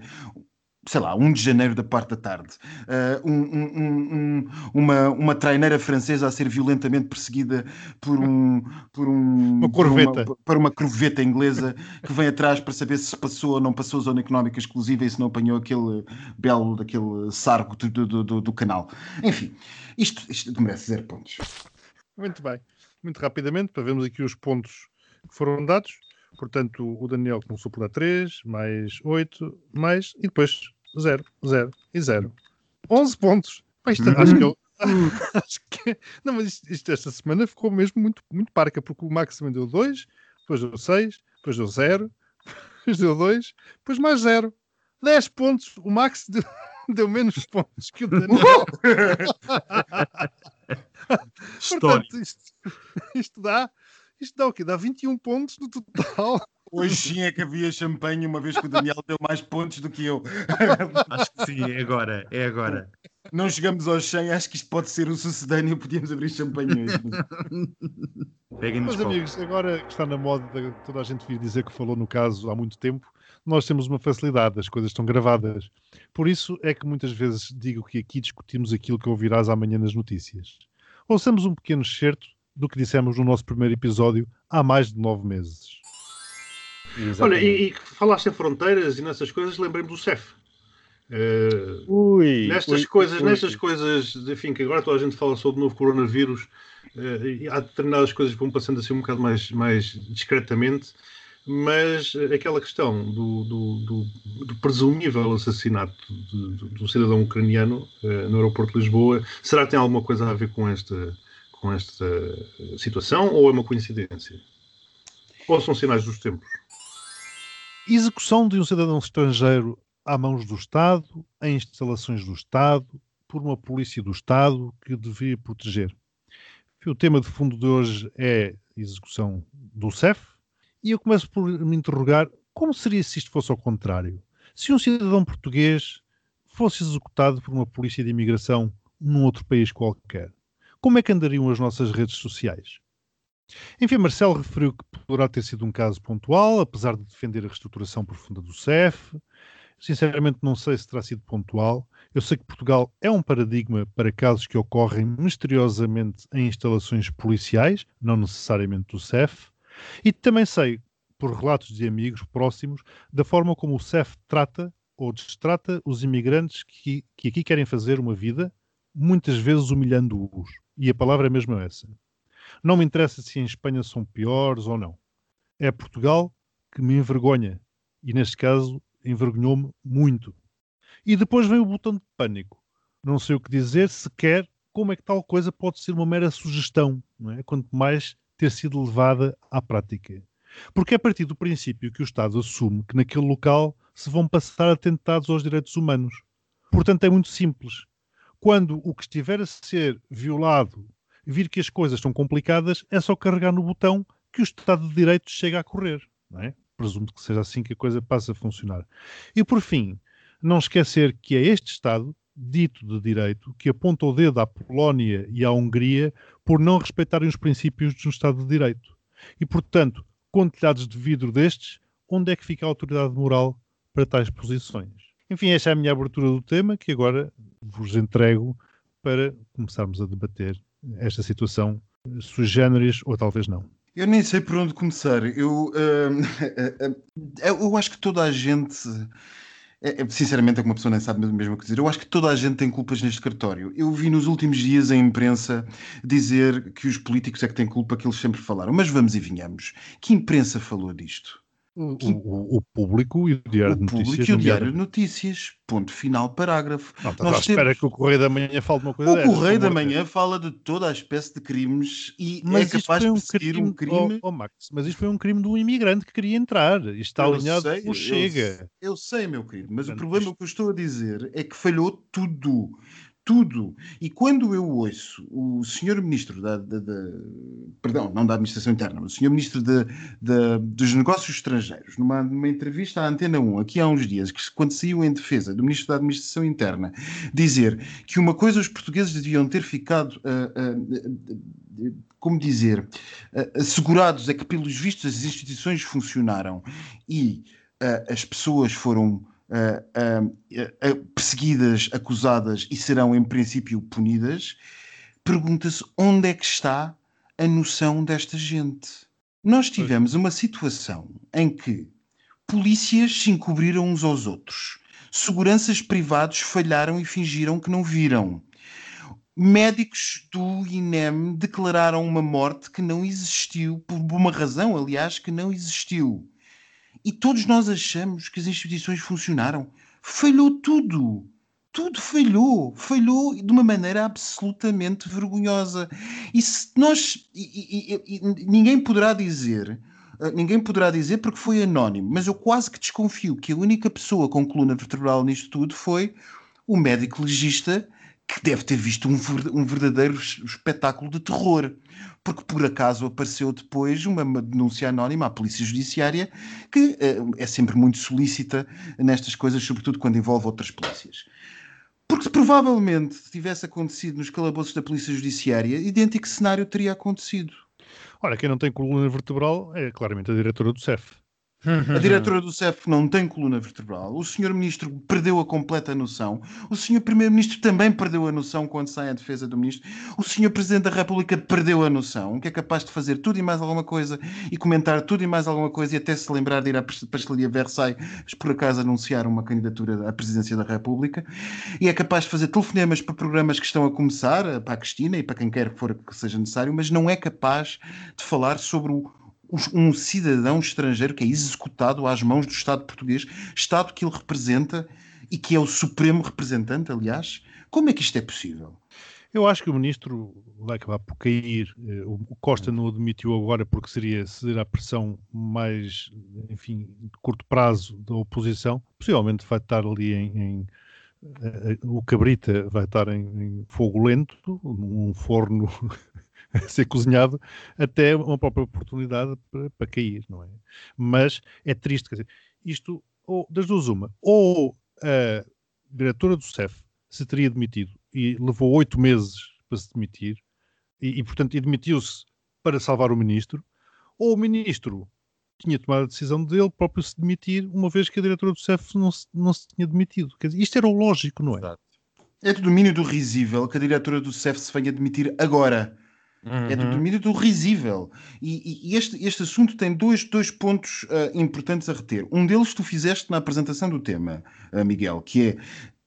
Speaker 3: sei lá, 1 de janeiro da parte da tarde, uh, um, um, um, uma, uma traineira francesa a ser violentamente perseguida por um por um
Speaker 2: uma corveta.
Speaker 3: Para uma corveta inglesa que vem atrás para saber se passou ou não passou a zona económica exclusiva e se não apanhou aquele belo daquele sargo do, do, do, do canal. Enfim, isto, isto merece zero pontos.
Speaker 2: Muito bem. Muito rapidamente, para vermos aqui os pontos que foram dados. Portanto, o Daniel começou por dar 3, mais 8, mais, e depois 0, 0 e 0. 11 pontos. Pá, isto, uhum. Acho que eu. acho que, não, mas isto, isto, esta semana ficou mesmo muito, muito parca, porque o Max também deu 2, depois deu 6, depois deu 0, depois deu 2, depois mais 0. 10 pontos. O Max deu, deu menos pontos que o Daniel. Portanto, isto, isto dá isto dá o quê? Dá 21 pontos no total.
Speaker 3: Hoje sim é que havia champanhe, uma vez que o Daniel deu mais pontos do que eu.
Speaker 4: Acho que sim, é agora, é agora.
Speaker 3: Não chegamos aos 100, acho que isto pode ser o sucedâneo, podíamos abrir champanhe hoje.
Speaker 4: Peguem-nos
Speaker 2: Mas amigos, agora que está na moda de toda a gente vir dizer que falou no caso há muito tempo, nós temos uma facilidade, as coisas estão gravadas. Por isso é que muitas vezes digo que aqui discutimos aquilo que ouvirás amanhã nas notícias. Ouçamos um pequeno excerto do que dissemos no nosso primeiro episódio há mais de nove meses.
Speaker 9: Olha, e, e falaste em fronteiras e nessas coisas, lembrei-me do CEF. Eh,
Speaker 2: Ui,
Speaker 9: nestas
Speaker 2: ui,
Speaker 9: coisas,
Speaker 2: ui.
Speaker 9: nestas coisas, enfim, que agora toda a gente fala sobre o novo coronavírus, eh, e há determinadas coisas que vão passando assim um bocado mais, mais discretamente, mas aquela questão do, do, do- do presumível assassinato um cidadão ucraniano eh, no aeroporto de Lisboa, será que tem alguma coisa a ver com esta, com esta situação ou é uma coincidência? Ou são sinais dos tempos?
Speaker 2: Execução de um cidadão estrangeiro à mãos do Estado, em instalações do Estado, por uma polícia do Estado que devia proteger. O tema de fundo de hoje é execução do CEF, e eu começo por me interrogar como seria se isto fosse ao contrário? Se um cidadão português fosse executado por uma polícia de imigração num outro país qualquer, como é que andariam as nossas redes sociais? Enfim, Marcelo referiu que poderá ter sido um caso pontual, apesar de defender a reestruturação profunda do CEF. Sinceramente, não sei se terá sido pontual. Eu sei que Portugal é um paradigma para casos que ocorrem misteriosamente em instalações policiais, não necessariamente do CEF. E também sei, por relatos de amigos próximos, da forma como o CEF trata ou destrata os imigrantes que, que aqui querem fazer uma vida, muitas vezes humilhando-os. E a palavra é mesmo essa. Não me interessa se em Espanha são piores ou não. É Portugal que me envergonha. E neste caso, envergonhou-me muito. E depois vem o botão de pânico. Não sei o que dizer sequer como é que tal coisa pode ser uma mera sugestão, não é? quanto mais ter sido levada à prática. Porque é a partir do princípio que o Estado assume que naquele local se vão passar atentados aos direitos humanos. Portanto, é muito simples. Quando o que estiver a ser violado vir que as coisas estão complicadas, é só carregar no botão que o Estado de Direito chega a correr. Não é? Presumo que seja assim que a coisa passa a funcionar. E por fim, não esquecer que é este Estado, dito de direito, que aponta o dedo à Polónia e à Hungria por não respeitarem os princípios de um Estado de Direito. E, portanto, com telhados de vidro destes, onde é que fica a autoridade moral para tais posições? Enfim, esta é a minha abertura do tema, que agora vos entrego para começarmos a debater esta situação sui generis ou talvez não.
Speaker 3: Eu nem sei por onde começar. Eu, hum, eu acho que toda a gente. é- é- Sinceramente, é que uma pessoa nem sabe mesmo o que dizer. Eu acho que toda a gente tem culpas neste cartório. Eu vi nos últimos dias a imprensa dizer que os políticos é que têm culpa, que eles sempre falaram. Mas vamos e vinhamos. Que imprensa falou disto?
Speaker 2: O, o- o público e o Diário
Speaker 3: O
Speaker 2: de Notícias.
Speaker 3: público e o Diário de. Notícias. Ponto final, parágrafo.
Speaker 2: Não, estás
Speaker 3: Nós
Speaker 2: à espera
Speaker 3: temos-
Speaker 2: que o Correio da Manhã fale de uma coisa
Speaker 3: O
Speaker 2: dessas,
Speaker 3: Correio da Manhã fala de toda a espécie de crimes e
Speaker 2: Mas
Speaker 3: é capaz de
Speaker 2: um
Speaker 3: perseguir
Speaker 2: crime,
Speaker 3: um crime.
Speaker 2: Oh, oh, Max, mas isto foi um crime de um imigrante que queria entrar. Isto está
Speaker 3: Eu
Speaker 2: alinhado
Speaker 3: sei,
Speaker 2: com o
Speaker 3: eu
Speaker 2: Chega.
Speaker 3: Eu sei, meu querido, mas o
Speaker 2: Portanto,
Speaker 3: problema
Speaker 2: isto-
Speaker 3: que eu estou a dizer é que falhou tudo. Tudo. E quando eu ouço o senhor ministro da, da- da- Perdão, não da Administração Interna, mas o senhor ministro de- de- dos Negócios Estrangeiros, numa, numa entrevista à Antena 1, aqui há uns dias, que quando saiu em defesa do ministro da Administração Interna, dizer que uma coisa os portugueses deviam ter ficado. ah, ah, como dizer, assegurados é que, pelos vistos, as instituições funcionaram e ah, as pessoas foram perseguidas, acusadas e serão, em princípio, punidas, pergunta-se onde é que está a noção desta gente. Nós tivemos uma situação em que polícias se encobriram uns aos outros, seguranças privados falharam e fingiram que não viram. Médicos do INEM declararam uma morte que não existiu, por uma razão, aliás, que não existiu. E todos nós achamos que as instituições funcionaram. Falhou tudo. Tudo falhou. Falhou de uma maneira absolutamente vergonhosa. E se nós. e- e- e- ninguém poderá dizer. eh, Ninguém poderá dizer porque foi anónimo, mas eu quase que desconfio que a única pessoa com coluna vertebral nisto tudo foi o médico legista que deve ter visto um, um verdadeiro espetáculo de terror, porque por acaso apareceu depois uma, denúncia anónima à Polícia Judiciária, que uh, é sempre muito solícita nestas coisas, sobretudo quando envolve outras polícias. Porque provavelmente, se tivesse acontecido nos calabouços da Polícia Judiciária, idêntico cenário teria acontecido.
Speaker 2: Ora, quem não tem coluna vertebral é claramente a diretora do CEF.
Speaker 3: A diretora do CEF não tem coluna vertebral. O senhor ministro perdeu a completa noção. O senhor primeiro-ministro também perdeu a noção quando sai a defesa do ministro. O senhor presidente da República perdeu a noção, que é capaz de fazer tudo e mais alguma coisa e comentar tudo e mais alguma coisa e até se lembrar de ir à pastelaria Versailles por acaso anunciar uma candidatura à presidência da República. E é capaz de fazer telefonemas para programas que estão a começar, para a Cristina e para quem quer que for que seja necessário, mas não é capaz de falar sobre o um cidadão estrangeiro que é executado às mãos do Estado português, Estado que ele representa e que é o supremo representante, aliás. Como é que isto é possível?
Speaker 2: Eu acho que o ministro vai acabar por cair. Eh, o Costa não admitiu agora porque seria ceder à pressão mais, enfim, de curto prazo da oposição. Possivelmente vai estar ali em, em eh, o Cabrita vai estar em, em fogo lento, num forno ser cozinhado até uma própria oportunidade para, para, cair, não é? Mas é triste, quer dizer, isto, ou, das duas uma, ou a diretora do CEF se teria demitido e levou oito meses para se demitir, e, e portanto, demitiu-se para salvar o ministro, ou o ministro tinha tomado a decisão dele próprio se demitir, uma vez que a diretora do CEF não se, não se tinha demitido. Quer dizer, isto era o lógico, não é? Exato.
Speaker 3: É do domínio do risível que a diretora do CEF se venha demitir agora. Uhum. É do domínio do risível. E, e, este, este assunto tem dois, dois pontos uh, importantes a reter. Um deles tu fizeste na apresentação do tema, uh, Miguel, que é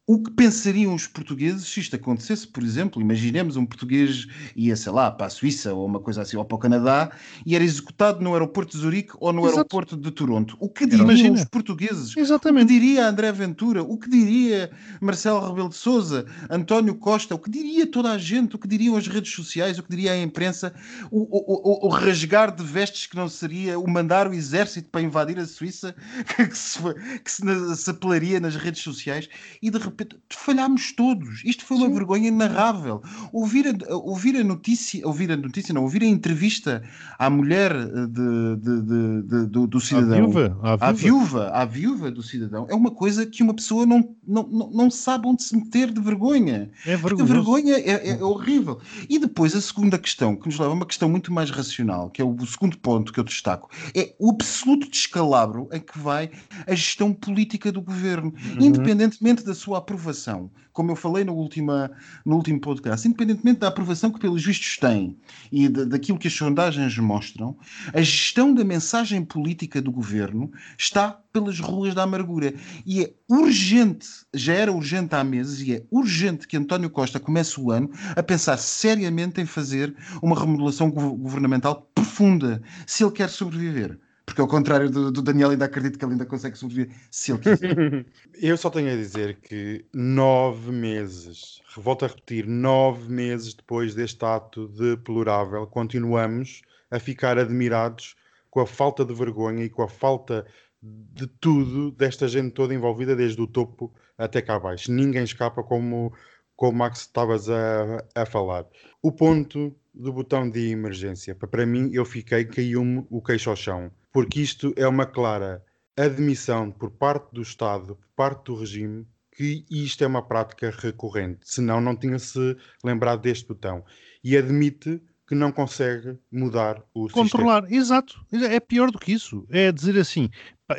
Speaker 3: o que pensariam os portugueses se isto acontecesse, por exemplo, imaginemos um português ia, sei lá, para a Suíça ou uma coisa assim, ou para o Canadá, e era executado no aeroporto de Zurique ou no Exato. aeroporto de Toronto. O que diriam Imagina. os portugueses?
Speaker 2: Exatamente.
Speaker 3: O que diria André Ventura? O que diria Marcelo Rebelo de Sousa? António Costa? O que diria toda a gente? O que diriam as redes sociais? O que diria a imprensa? O, o, o, o rasgar de vestes que não seria o mandar o exército para invadir a Suíça que se, que se, se apelaria nas redes sociais e de repente falhámos todos. Isto foi uma Sim. vergonha inarrável. Ouvir a, ouvir a notícia, ouvir a notícia, não, ouvir a entrevista à mulher eh, de, de, de, do, do, cidadão, à
Speaker 2: viúva,
Speaker 3: à, viúva. À, viúva, à viúva do cidadão, é uma coisa que uma pessoa não, não, não, não sabe onde se meter de vergonha.
Speaker 2: É vergonha.
Speaker 3: A vergonha é, é, horrível. E depois a segunda questão, que nos leva a uma questão muito mais racional, que é o segundo ponto que eu destaco, é o absoluto descalabro em que vai a gestão política do governo, uhum. independentemente da sua aprovação, como eu falei no, última, no último podcast, independentemente da aprovação que pelos vistos tem e de, daquilo que as sondagens mostram, a gestão da mensagem política do governo está pelas ruas da amargura. E é urgente, já era urgente há meses, e é urgente que António Costa comece o ano a pensar seriamente em fazer uma remodelação governamental profunda, se ele quer sobreviver. Porque ao contrário do, do, Daniel, ainda acredito que ele ainda consegue sobreviver se ele quiser.
Speaker 4: Eu só tenho a dizer que nove meses, volto a repetir, nove meses depois deste ato deplorável, continuamos a ficar admirados com a falta de vergonha e com a falta de tudo desta gente toda envolvida, desde o topo até cá abaixo. Ninguém escapa como, como Max estavas a, a falar. O ponto do botão de emergência, para mim, eu fiquei, caiu-me o queixo ao chão porque isto é uma clara admissão por parte do Estado, por parte do regime, que isto é uma prática recorrente. Senão, não tinha-se lembrado deste botão. E admite que não consegue mudar o
Speaker 2: Controlar,
Speaker 4: sistema.
Speaker 2: exato. É pior do que isso. É dizer assim,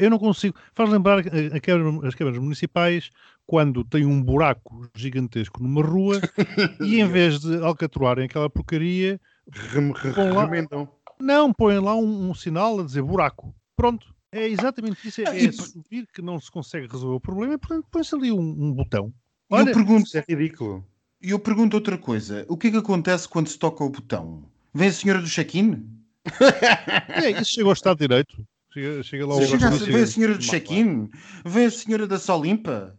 Speaker 2: eu não consigo... Faz lembrar as câmaras municipais quando tem um buraco gigantesco numa rua e em vez de alcatroarem aquela porcaria...
Speaker 4: Rem, remendam.
Speaker 2: Não, põem lá um, um, sinal a dizer buraco. Pronto. É exatamente isso. É, é subir que não se consegue resolver o problema e, portanto, põe-se ali um, um, botão.
Speaker 3: Olha, eu pergunto,
Speaker 4: isso é ridículo.
Speaker 3: E eu pergunto outra coisa. O que é que acontece quando se toca o botão? Vem a senhora do check-in?
Speaker 2: é, isso chega ao Estado de Direito. Chega, chega lá
Speaker 3: chega Vem a senhora do check-in? Vem a senhora da Sol Limpa? Ah,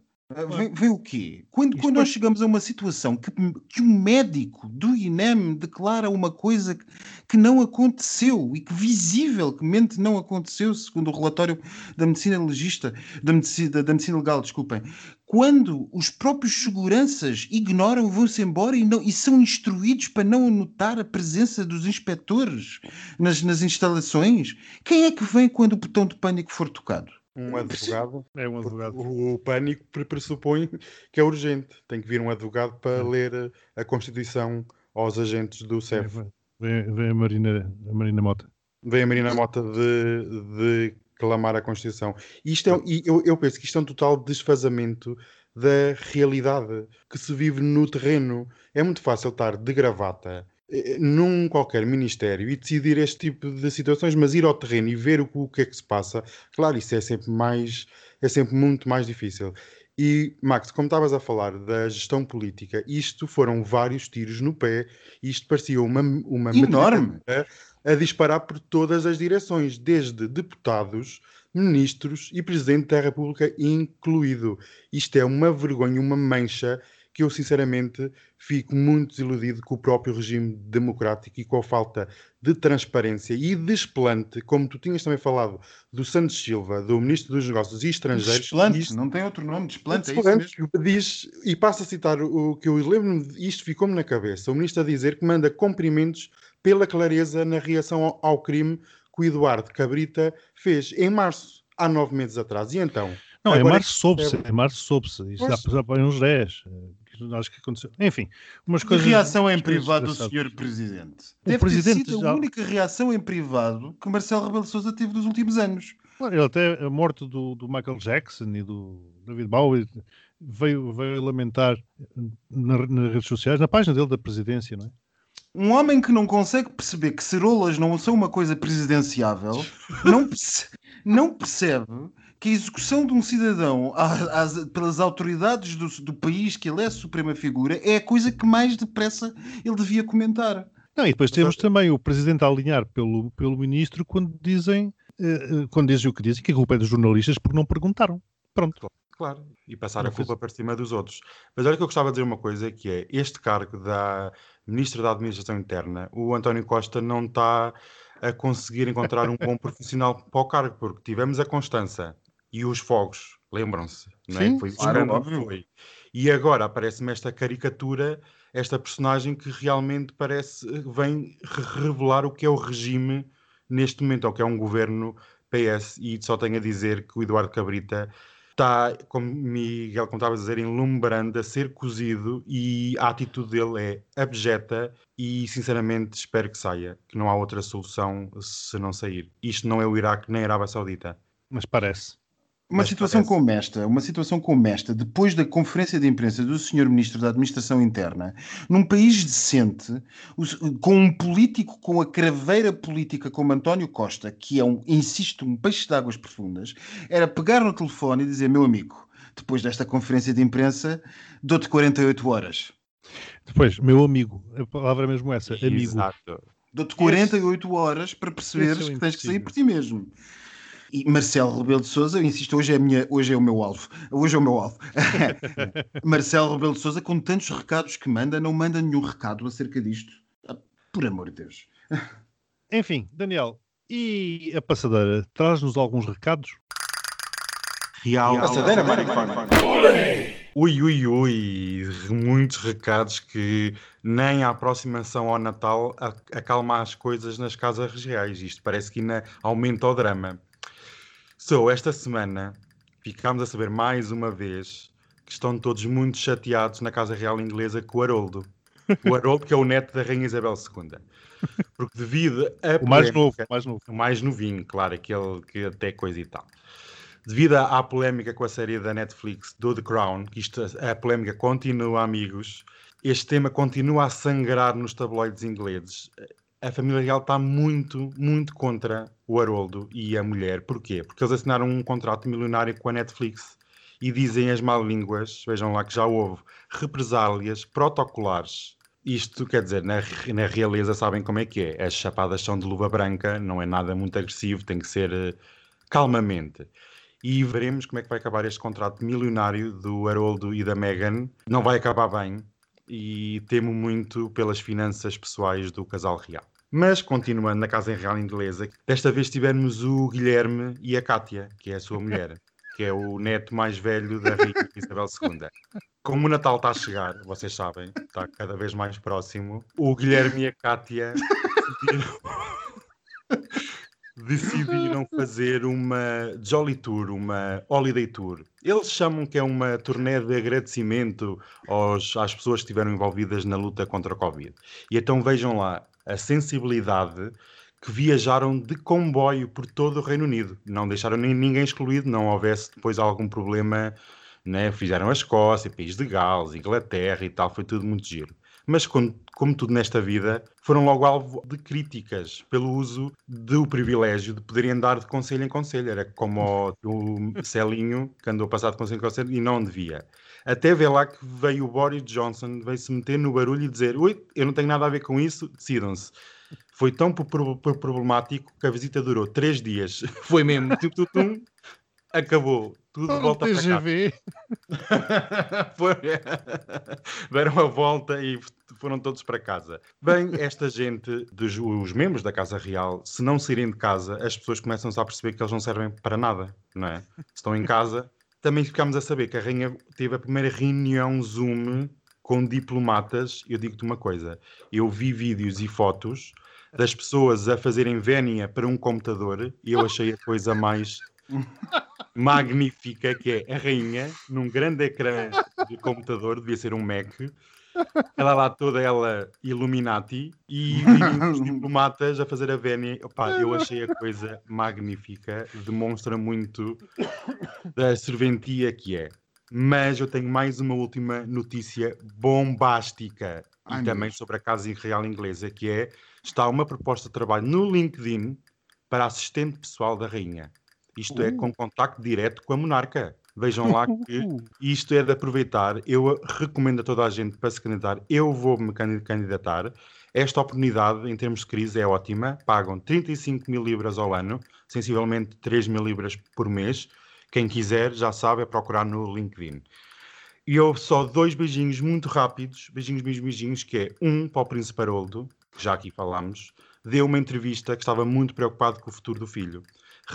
Speaker 3: Vem, vem o quê? Quando, quando nós chegamos a uma situação que, que um médico do INEM declara uma coisa que, que não aconteceu e que visivelmente não aconteceu, segundo o relatório da medicina legista, da medicina, da medicina legal, desculpem, quando os próprios seguranças ignoram, vão-se embora e, não, e são instruídos para não anotar a presença dos inspectores nas, nas instalações, quem é que vem quando o botão de pânico for tocado?
Speaker 4: Um advogado.
Speaker 2: É um advogado.
Speaker 4: O, o pânico pre- pressupõe que é urgente. Tem que vir um advogado para ler eh, a Constituição aos agentes do CEF.
Speaker 2: vem, vem a Marina, a Marina Mota.
Speaker 4: Vem a Marina Mota de, de clamar a Constituição. Isto é, e eu, eu penso que isto é um total desfazamento da realidade que se vive no terreno. É muito fácil estar de gravata num qualquer ministério e decidir este tipo de situações, mas ir ao terreno e ver o, que- o que é que se passa, claro, isso é sempre mais, é sempre muito mais difícil. E, Max, como estavas a falar da gestão política, isto foram vários tiros no pé, isto parecia uma, uma
Speaker 3: Enorme.
Speaker 4: a disparar por todas as direções, desde deputados, ministros e presidente da República incluído. Isto é uma vergonha, uma mancha que eu sinceramente fico muito desiludido com o próprio regime democrático e com a falta de transparência e desplante, como tu tinhas também falado do Santos Silva, do Ministro dos Negócios Estrangeiros.
Speaker 3: Desplante,
Speaker 4: isto-
Speaker 3: não tem outro nome, desplante, é isso
Speaker 4: Desplante,
Speaker 3: mesmo.
Speaker 4: que diz, e passo a citar o que eu lembro-me, isto ficou-me na cabeça, o ministro a dizer que manda cumprimentos pela clareza na reação ao, ao crime que o Eduardo Cabrita fez em março, há nove meses atrás. E então?
Speaker 2: Não, em março
Speaker 4: é que
Speaker 2: soube-se,
Speaker 4: percebe.
Speaker 2: em março soube-se. Isto já,
Speaker 4: Pois.
Speaker 2: já para uns 10. Acho que aconteceu. Enfim, umas coisas.
Speaker 3: reação em privado do senhor Presidente?
Speaker 2: O
Speaker 3: Deve
Speaker 2: Presidente
Speaker 3: ter sido
Speaker 2: já-
Speaker 3: a única reação em privado que Marcelo Rebelo de Sousa teve nos últimos anos.
Speaker 2: Ele até a morte do, do Michael Jackson e do David Bowie veio, veio lamentar na- nas redes sociais, na página dele da presidência, não é?
Speaker 3: Um homem que não consegue perceber que cerolas não são uma coisa presidenciável, não, perce- não percebe que a execução de um cidadão a- às- pelas autoridades do, do país que ele é a suprema figura é a coisa que mais depressa ele devia comentar.
Speaker 2: Não, e depois temos também o presidente a alinhar pelo, pelo ministro quando dizem, eh, eh, quando dizem o que dizem, que a culpa é dos jornalistas porque não perguntaram. Pronto.
Speaker 4: Claro, e passar
Speaker 2: Não
Speaker 4: a culpa para cima dos outros. Mas olha que eu gostava de dizer uma coisa, que é, este cargo da Ministra da Administração Interna, o António Costa não está a conseguir encontrar um bom profissional para o cargo, porque tivemos a Constança e os fogos, lembram-se, não é?
Speaker 2: Sim,
Speaker 4: Foi o
Speaker 3: claro,
Speaker 4: que foi. E agora aparece-me esta caricatura, esta personagem que realmente parece, vem re- revelar o que é o regime neste momento, ou que é um governo PS, e só tenho a dizer que o Eduardo Cabrita está, como Miguel como estava a dizer, enlumbrando, a ser cozido e a atitude dele é abjeta e sinceramente espero que saia, que não há outra solução se não sair. Isto não é o Iraque nem a Arábia Saudita.
Speaker 2: Mas parece.
Speaker 3: Uma
Speaker 4: Mas
Speaker 3: situação
Speaker 4: parece.
Speaker 3: como esta, uma situação como esta, depois da conferência de imprensa do Sr. Ministro da Administração Interna, num país decente, com um político com a craveira política como António Costa, que é um, insisto, um peixe de águas profundas, era pegar no telefone e dizer, meu amigo, depois desta conferência de imprensa, dou-te 48 horas.
Speaker 2: Depois, meu amigo, a palavra é mesmo essa, amigo.
Speaker 4: Exato.
Speaker 3: Dou-te 48 horas para perceberes
Speaker 2: esse é
Speaker 3: que tens que sair por ti mesmo. E Marcelo Rebelo de Sousa, eu insisto, hoje é, a minha, hoje é o meu alvo. Hoje é o meu alvo. Marcelo Rebelo de Sousa, com tantos recados que manda, não manda nenhum recado acerca disto. Ah, Por amor de Deus.
Speaker 2: Enfim, Daniel, e a passadeira traz-nos alguns recados?
Speaker 4: Real.
Speaker 10: Passadeira, maricona.
Speaker 4: Ui, ui, ui, muitos recados que nem a aproximação ao Natal a- acalma as coisas nas casas reais. Isto parece que ainda aumenta o drama. So, esta semana ficámos a saber mais uma vez que estão todos muito chateados na Casa Real Inglesa com o Haroldo. O Haroldo, que é o neto da Rainha Isabel II. Porque devido a
Speaker 2: O mais
Speaker 4: polémica-
Speaker 2: novo, o mais novo.
Speaker 4: o mais novinho, claro, aquele que até coisa e tal. Devido à à polémica com a série da Netflix do The Crown, que isto, a polémica continua, amigos, este tema continua a sangrar nos tabloides ingleses. A família real está muito, muito contra o Haroldo e a mulher. Porquê? Porque eles assinaram um contrato milionário com a Netflix e dizem as mal línguas, vejam lá que já houve represálias protocolares. Isto quer dizer, na, na realeza sabem como é que é. As chapadas são de luva branca, não é nada muito agressivo, tem que ser eh, calmamente. e veremos como é que vai acabar este contrato milionário do Haroldo e da Meghan. Não vai acabar bem e temo muito pelas finanças pessoais do casal real. Mas, continuando na Casa Real Inglesa, desta vez tivemos o Guilherme e a Cátia, que é a sua mulher, que é o neto mais velho da Rainha Isabel II. Como o Natal está a chegar, vocês sabem, está cada vez mais próximo, o Guilherme e a Cátia decidiram, decidiram fazer uma Jolly Tour, uma Holiday Tour. Eles chamam que é uma turnê de agradecimento aos, às pessoas que estiveram envolvidas na luta contra a Covid. E então vejam lá a sensibilidade que viajaram de comboio por todo o Reino Unido. Não deixaram ninguém excluído, não houvesse depois algum problema. Né? Fizeram a Escócia, País de Gales, Inglaterra e tal, foi tudo muito giro. Mas, como, como tudo nesta vida, foram logo alvo de críticas pelo uso do privilégio de poderem andar de conselho em conselho. Era como o, o Celinho, que andou a passar de conselho em conselho e não devia. Até ver lá que veio o Boris Johnson, veio se meter no barulho e dizer: Ui, eu não tenho nada a ver com isso, decidam-se. Foi tão problemático que a visita durou três dias. Foi mesmo, tum, tum, tum, acabou. Tudo
Speaker 2: Oh,
Speaker 4: volta para cá.
Speaker 2: TGV.
Speaker 4: Foi. Deram a volta e foram todos para casa. Bem, esta gente, dos, os membros da Casa Real, se não saírem de casa, as pessoas começam-se a perceber que eles não servem para nada, não é? Estão em casa. Também ficámos a saber que a Rainha teve a primeira reunião Zoom com diplomatas. Eu digo-te uma coisa: eu vi vídeos e fotos das pessoas a fazerem vénia para um computador e eu achei a coisa mais magnífica que é a rainha num grande ecrã de computador, devia ser um Mac, ela lá toda ela Illuminati e os diplomatas a fazer a vénia. Opá, eu achei a coisa magnífica, demonstra muito da serventia que é. Mas eu tenho mais uma última notícia bombástica e
Speaker 3: Ai,
Speaker 4: também
Speaker 3: Deus.
Speaker 4: sobre a Casa Real Inglesa, que é está uma proposta de trabalho no LinkedIn para assistente pessoal da rainha. Isto é com contacto direto com a monarca. Vejam lá que isto é de aproveitar. Eu recomendo a toda a gente para se candidatar. Eu vou-me candi- candidatar. Esta oportunidade, em termos de crise, é ótima. Pagam 35 mil libras ao ano, sensivelmente 3 mil libras por mês. Quem quiser, já sabe, é procurar no LinkedIn. E houve só dois beijinhos muito rápidos, beijinhos, beijinhos, beijinhos, que é um para o Príncipe Haroldo, que já aqui falámos, deu uma entrevista que estava muito preocupado com o futuro do filho,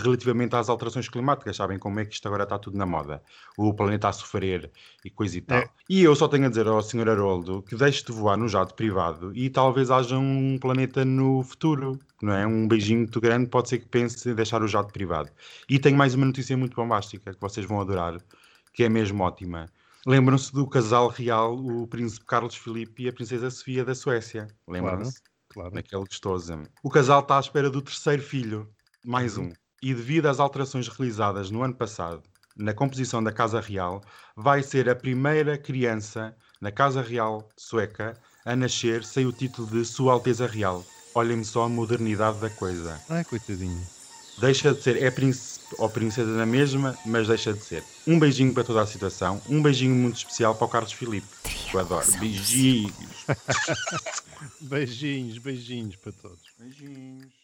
Speaker 4: relativamente às alterações climáticas, sabem como é que isto agora está tudo na moda, o planeta a sofrer e coisa e tal.
Speaker 2: É.
Speaker 4: E eu só tenho a dizer ao Sr. Haroldo que deixe de voar no jato privado e talvez haja um planeta no futuro, não é? Um beijinho muito grande, pode ser que pense em deixar o jato privado. E tenho mais uma notícia muito bombástica que vocês vão adorar, que é mesmo ótima. Lembram-se do casal real, o príncipe Carlos Filipe e a princesa Sofia da Suécia. Lembram-se?
Speaker 2: Claro.
Speaker 4: Naquele gostoso. O casal está à espera do terceiro filho, mais um. E devido às alterações realizadas no ano passado na composição da Casa Real, vai ser a primeira criança na Casa Real sueca a nascer sem o título de Sua Alteza Real. Olhem só a modernidade da coisa.
Speaker 2: Ai, coitadinho.
Speaker 4: Deixa de ser, é príncipe ou princesa na mesma, mas deixa de ser. Um beijinho para toda a situação, um beijinho muito especial para o Carlos Filipe. que Eu adoro. Beijinhos.
Speaker 2: Beijinhos, beijinhos para todos.
Speaker 4: Beijinhos.